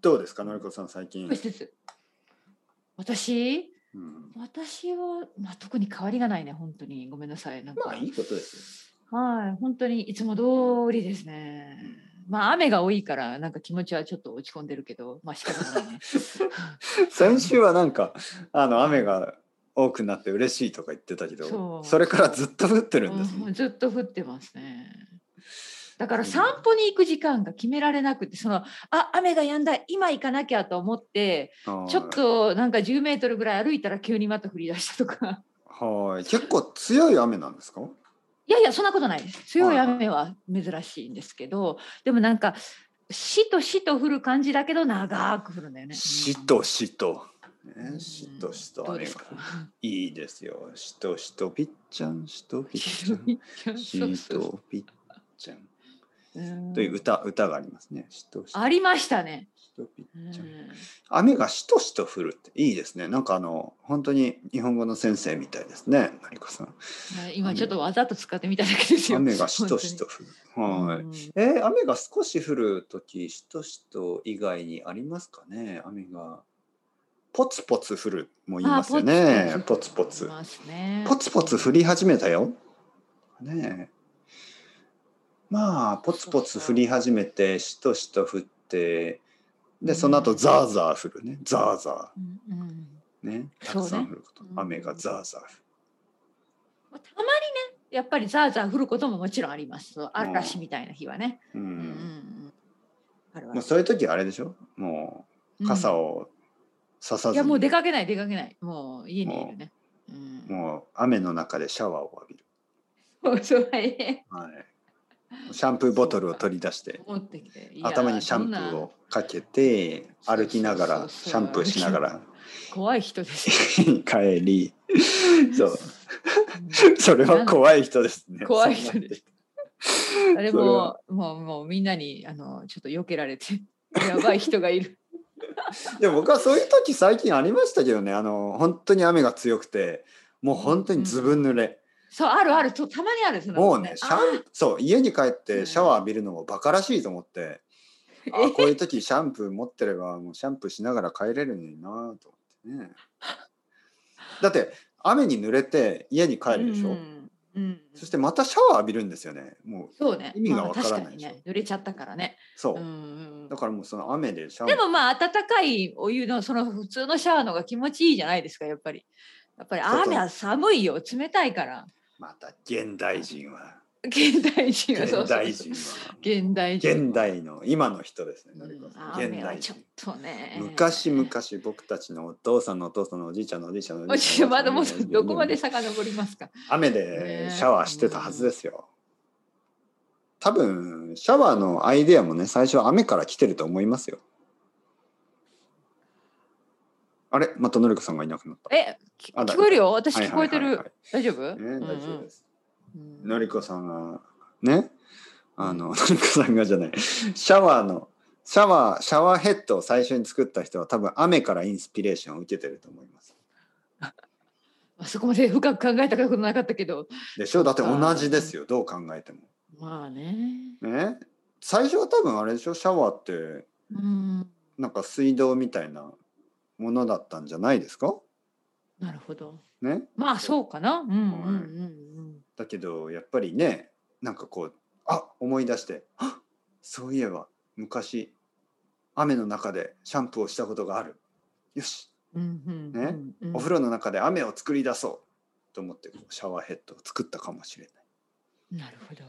どうですかのりこさん最近？私？うん、私は、まあ、特に変わりがないね、本当に。ごめんなさい。なんか、まあいいことですはい、本当にいつも通りですね。まあ、雨が多いから、なんか気持ちはちょっと落ち込んでるけど、まあ、仕方がないね。よ 先週はなんかあの雨が多くなって嬉しいとか言ってたけどそれからずっと降ってるんですね、うんずっと降ってますね。だから散歩に行く時間が決められなくて、その、あ、雨が止んだ、今行かなきゃと思って、はい。ちょっとなんか10メートルぐらい歩いたら急にまた降り出したとか。はい。結構強い雨なんですか？いやいや、そんなことないです。強い雨は珍しいんですけど、でもなんか、しとしと降る感じだけど、長く降るんだよね。しとしと、うん。ね、しとしと。雨がいいですよ。しとしとぴっちゃんしとぴっちゃん。しとぴっちゃんという歌歌がありますね。しとしとありましたね。しとぴちゃん。雨がしとしと降るっていいですね。なんかあの本当に日本語の先生みたいですね。のりこさん。はい今ちょっとわざと使ってみただけですよ。雨がしとしと降る。はい、えー雨が少し降るときしとしと以外にありますかね？雨がポツポツ降るも言いますよね。あポツポツ。ポツポツ降り始めたよ。ねえまあポツポツ降り始めてしとしと降ってでその後ザーザー降るね。ザーザー。ね。たくさん降ること、うん。雨がザーザー降る。まあたまにね、やっぱりザーザー降ることももちろんあります。嵐みたいな日はね。うん、うんうんうん。あそういう時はあれでしょ？もう傘をささずに、いやもう出かけない出かけない。もう家にいるね。うん、もう雨の中でシャワーを浴びる。そうそうはい。はい。シャンプーボトルを取り出して、頭にシャンプーをかけて、歩きながら、シャンプーしながら。怖い人です。よ。帰り、そう、うん。それは怖い人ですね。怖い人です。あれももうもうみんなにあのちょっと避けられてやばい人がいる。でも僕はそういう時最近ありましたけどね、あの、本当に雨が強くて、もう本当にずぶ濡れ。そうあるあるとたまにあるそのもうね、シャンそう、家に帰ってうんシャワー浴びるのもバカらしいと思って、あーあこういう 時シャンプー持ってればもうシャンプーしながら帰れるのになと思ってね。だって雨に濡れて家に帰るでしょ、うんうん、そしてまたシャワー浴びるんですよね。もうそうね意味がわからないまあでしょ？確かにね濡れちゃったからね。そう、うんうんだからもうその雨でシャワーでもまあ温かいお湯のその普通のシャワーの方が気持ちいいじゃないですかやっぱり。やっぱりそうそう雨は寒いよ冷たいから。また現代人は現代人は現代人は現代現代の今の人ですね。うのりこんさん現代雨はちょっ人。とね。昔々僕たちのお父さんのお父さんのおじいちゃんのおじいちゃんのおじいちゃんのまだもうどこまでさ遡りますか。雨でシャワーしてたはずですよ。多分シャワーのアイデアもね最初は雨から来てると思いますよ。あれ？またのりこさんがいなくなった。え、聞こえるよ？私はい聞こえてる。大丈夫？大丈夫です。うんのりこさんがね？あののりこさんがじゃないシャワーのシャワーシャワーヘッドを最初に作った人は多分雨からインスピレーションを受けてると思います。あそこまで深く考えたことなかったけど。でしょ？だって同じですよどう考えても。まあね。ね？最初は多分あれでしょ？シャワーってうん。なんか水道みたいなものだったんじゃないですか？なるほど。ね？まあそうかな。うんうんうんはいうん。だけどやっぱりねなんかこうあ思い出してあそういえば昔雨の中でシャンプーをしたことがあるよしうんうんねうんうんお風呂の中で雨を作り出そうと思ってシャワーヘッドを作ったかもしれない。なるほど。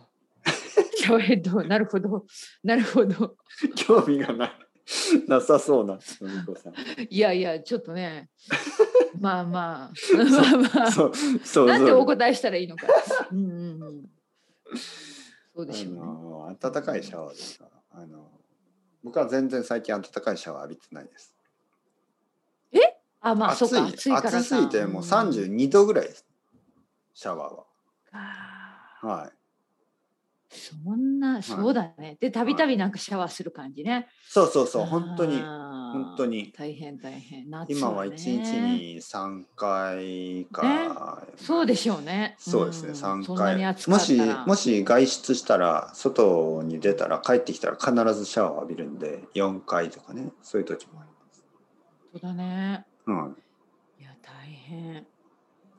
シャワーヘッドなるほど。なるほど。興味がない なさそうな。いやいやちょっとね。まあまあまあまあ。そう そうなんでお答えしたらいいのか。うんうんうん。そうであしょうね。の暖かいシャワーですかあの僕は全然最近暖かいシャワー浴びてないです。あまあそうか暑いから暑すぎてもう32度ぐらいです。シャワーあは。はい。そんなあそうだね。でたびたびなんかシャワーする感じね。そうそうそう本当に本当に大変大変。夏今はね一日に三回か、そうでしょうね。そうですね、ん三そんなに回暑かもしもし外出したら外に出たら帰ってきたら必ずシャワー浴びるんで4回とかねそういう時もあります。そうだね。うんいや大変。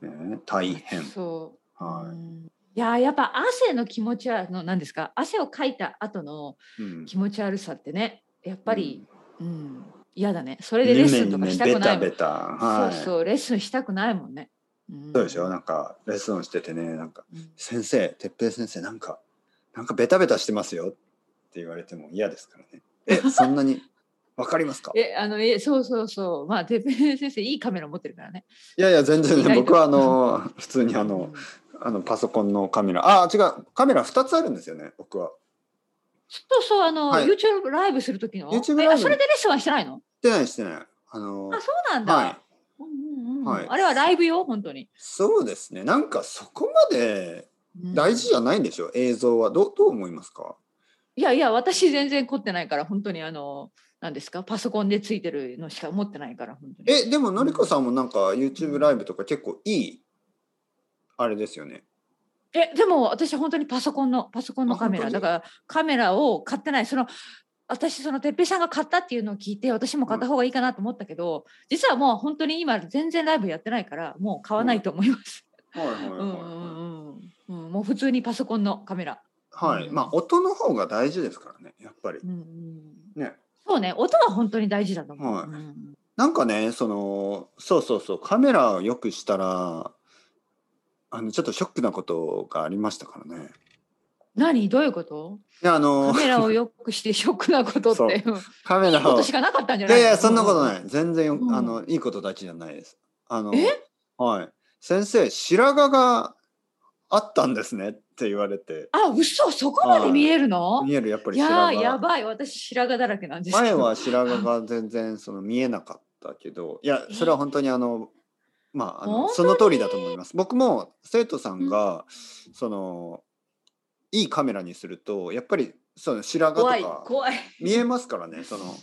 ね、大変。そう。はうんいややっぱ汗の気持ちはの何ですか？汗をかいた後の気持ち悪さってねやっぱり、うん。嫌だね。それでレッスンとかしたベくないもん。タベタ。はい。そうそうレッスンしたくないもんね、うん。そうでしょ？なんかレッスンしててねなんかうん。先生哲平先生なんかなんかベタベタしてますよ。って言われても嫌ですからね。えそんなに わかりますか？えあのえそうそうそう。まあてっぺん先生いいカメラ持ってるからね。いやいや全然意外と。僕はあの 普通にあのうんあのパソコンのカメラ。あ違う。カメラ2つあるんですよね僕は。そうそうあの、はい。YouTube ライブする時の？YouTube ライブ？それでレッスンはしてないの？してないしてない。あのあそうなんだ、はい。うんうんうんはい。あれはライブよ本当に、そうですね。なんかそこまでうん。大事じゃないんでしょ、映像は。どうどう思いますか？いやいや私全然凝ってないから本当にあの何ですか？パソコンでついてるのしか持ってないから本当に。えでものりこさんもなんか YouTube ライブとか結構いいあれですよね。えでも私本当にパソコンのパソコンのカメラ。だからカメラを買ってない。その私その哲平さんが買ったっていうのを聞いて私も買った方がいいかなと思ったけど、実はもう本当に今全然ライブやってないからもう買わないと思います。はいもう普通にパソコンのカメラ。はい、うん。まあ音の方が大事ですからねやっぱり。うんうん、ね。そうね。音は本当に大事だと思う。はい。うんなんかねそのそうそうそう。カメラをよくしたらあのちょっとショックなことがありましたからね。何？どういうこと？いやあのカメラをよくしてショックなことって。う。んカメラを。いいことしかなかったんじゃいないの？やいやそんなことい。ない。全然よ、うん。あのいいことだけじゃないです。あのえ？はい。先生白髪があったんですねって言われて。あ嘘！そこまで見えるの？見えるやっぱりい白髪。やーやばい。私白髪だらけなんです前は白髪が全然その見えなかったけど。いやそれは本当にあのまああのその通りだと思います。僕も生徒さんが、そのいいカメラにするとやっぱりその白髪とか見えますからねその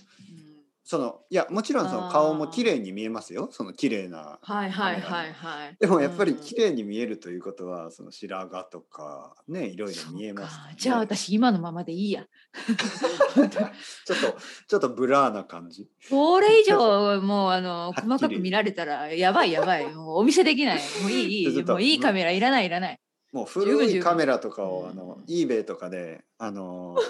そのいやもちろんその顔も綺麗に見えますよ。その綺麗なはいはいはいはい。でもやっぱりうん。綺麗に見えるということはその白髪とかねいろいろ見えますね、じゃあ私今のままでいいや。ちょっとちょっとブラーな感じ。これ以上 もうあの細かく見られたらやばいやばい。もうお見せできない。もういい もういいカメラいらないいらない。もう古いカメラとかをあのうん。eBay とかであのい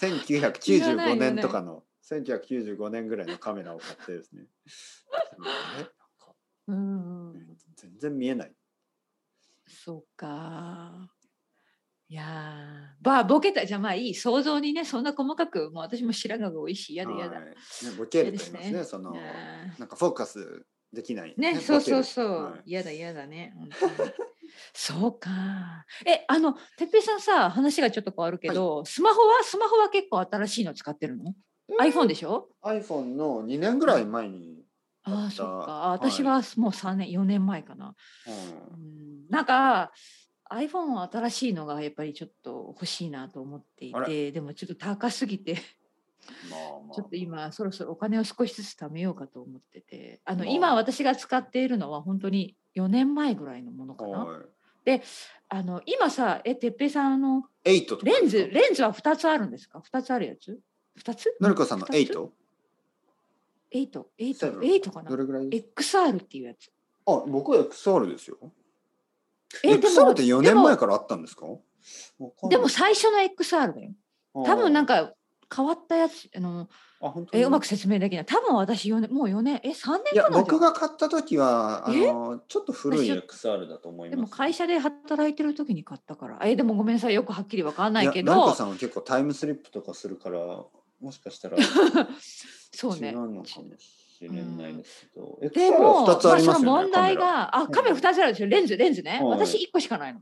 らない1995よね年とかの1995年ぐらいのカメラを買ってですね。全然見えない。そうか。いやー。ばあボケたじゃあまあいい想像にねそんな細かくもう私も白髪が多いし嫌だ嫌だ、はい。ね、ボケると言います嫌ですね。そのなんかフォーカスできない。ね、そうそうそう、はい。嫌だ嫌だね、本当に。そうか。え、あの、てっぺいさんさ、話がちょっと変わるけど、スマホは、スマホは結構新しいの使ってるの、?iPhone でしょ？iPhone の2年ぐらい前に、ああ、そっか。私はもう3年、4年前かな。うん。うん、なんか、iPhone は新しいのがやっぱりちょっと欲しいなと思っていあて、でもちょっと高すぎて、まあまあ。ちょっと今そろそろお金を少しずつ貯めようかと思ってて、あの、まあ。今私が使っているのは本当に4年前ぐらいのものかな。はい。あの今さ、え、てっぺいさん、あの、8とかレンズ、レンズは2つあるんですか ?2 つあるやつ？?2 つ？のりこさんの 8? 8、8、セブン。8かな？どれぐらい ?XR っていうやつ。あ僕は XR ですよ。え、で XR も、って4でも年前からあったんですか？でも最初の XR だよ。多分なんかか変わったやつ、あの、あ本当に？え、うまく説明できない。多分私4年、もう4年、え、3いや年かな僕が買った時はあえ？のちょっと古い私 XR だと思います。でも会社で働いてる時に買ったから。え、でもごめんなさい、よくはっきりわかんないけど。やのりこ、さんは結構タイムスリップとかするからもしかしたら そうね。違うのかもしれないですけど、で XR も、は2つありますよね、まあその問題が、あ、カメラ2つあるでしょ、レンズ、レンズね。はい。私1個しかないの。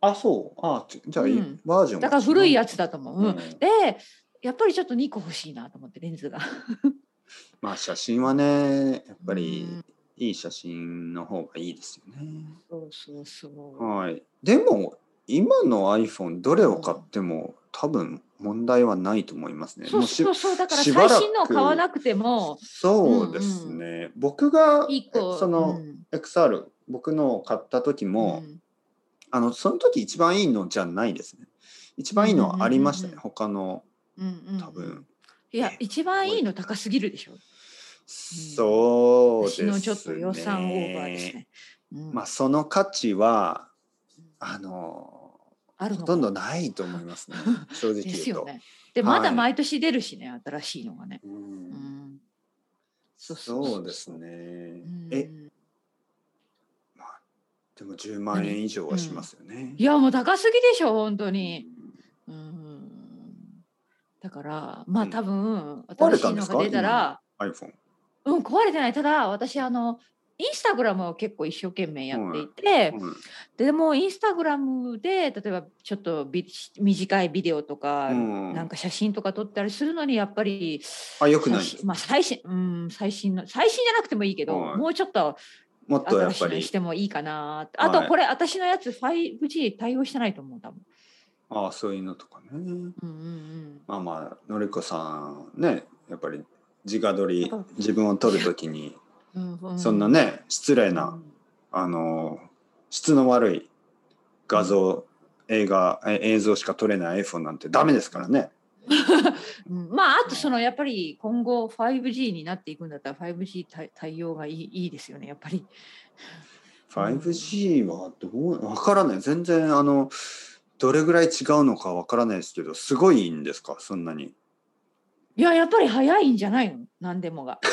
あそう。あちじゃあ、いいうん。バージョンだから古いやつ、つだと思う。うん。うん。で、やっぱりちょっと2個欲しいなと思って、レンズが。まあ写真はねやっぱりうん。いい写真の方がいいですよね、そうそうそう。はい。でも今の iPhone どれを買っても多分問題はないと思いますね。そうそうそうだから最新のを買わなくてもそうですね。僕が一個その、うん XR 僕のを買った時も、うんあのその時一番いいのじゃないですね。一番いいのはありましたね。うんうんうん他のうんうん多分。いや一番いいの高すぎるでしょそうですね。私のちょっと予算オーバーですね、うんまあその価値はあのあるのほとんどないと思いますね。正直です言うと。よね。ではい。まだ毎年出るしね新しいのがね、そうですね。うん。え、まあでも10万円以上はしますよね。いやもう高すぎでしょ本当に。うん。だからまあうん。多分新しいのたんですか？が出たら。iPhone。うん壊れてない。ただ私あのインスタグラムを結構一生懸命やっていて、うん。でもインスタグラムで例えばちょっとビ短いビデオとか、うん。なんか写真とか撮ったりするのにやっぱりあ良くないまあ最新うん最新の最新じゃなくてもいいけど、はい。もうちょっともっとやっぱり。してもいいかなあとこれ、私のやつ 5G 対応してないと思う多分。ああそういうのとかね。うんうんまあまあのりこさんねやっぱり自画撮りうん自分を撮るときにうんうん、そんなね失礼うんなあの質の悪い画像映画え映像しか撮れない iPhone なんてダメですからね。うんまああとそのやっぱり今後 5G になっていくんだったら 5G 対対応がいいいいですよねやっぱり。5G はどうわからない全然あのどれぐらい違うのかわからないですけどすごいんですか？そんなに。いややっぱり早いんじゃないの？何でもが。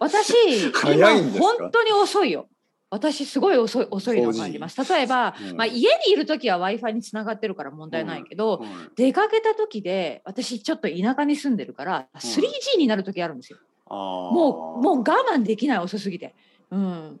私今本当に遅いよ。私すごい遅い遅いのを感じます。例えば、うん。まあ、家にいる時は w i f i につながってるから問題ないけど、はい出かけた時で私ちょっと田舎に住んでるから、3G になる時あるんですよ。もうもう我慢できない遅すぎて。うん。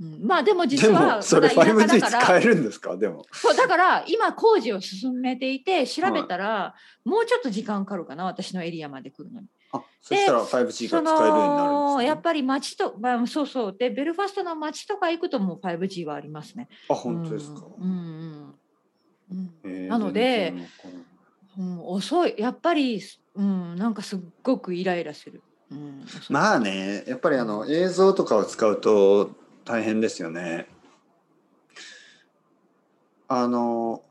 うん、まあでも実ではもそれまだ田舎 5G だから。使えるんですか？でも。そうだから今工事を進めていて調べたら、もうちょっと時間かかるかな私のエリアまで来るのに。あそしたら 5G そが使えるようになるんのです、ね。やっぱり街と、まあ、そうそうでベルファストの街とか行くともう 5G はありますね。あ本当ですか？うんうんうんえーなのでうん、遅いやっぱり、うん、なんかすっごくイライラする。うん、まあねやっぱりあの映像とかを使うと大変ですよね。あの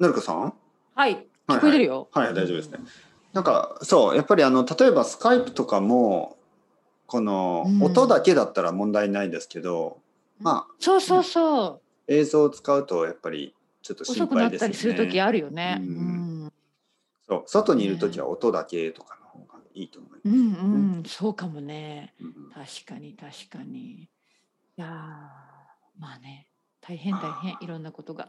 のりこさん？はい聞こえてるよ。はい大丈夫ですね。なんかそうやっぱりあの例えばスカイプとかもこのうん音だけだったら問題ないですけど、まあそうそうそう。映像を使うとやっぱりちょっと心遅くなっ配ですよね。たりする時あるよね。ううんん、そう外にいる時は音だけとかの方がいいと思います。うん、うん、そうかもね。うん確かに確かに。いやーまあね大変大変いろんなことが。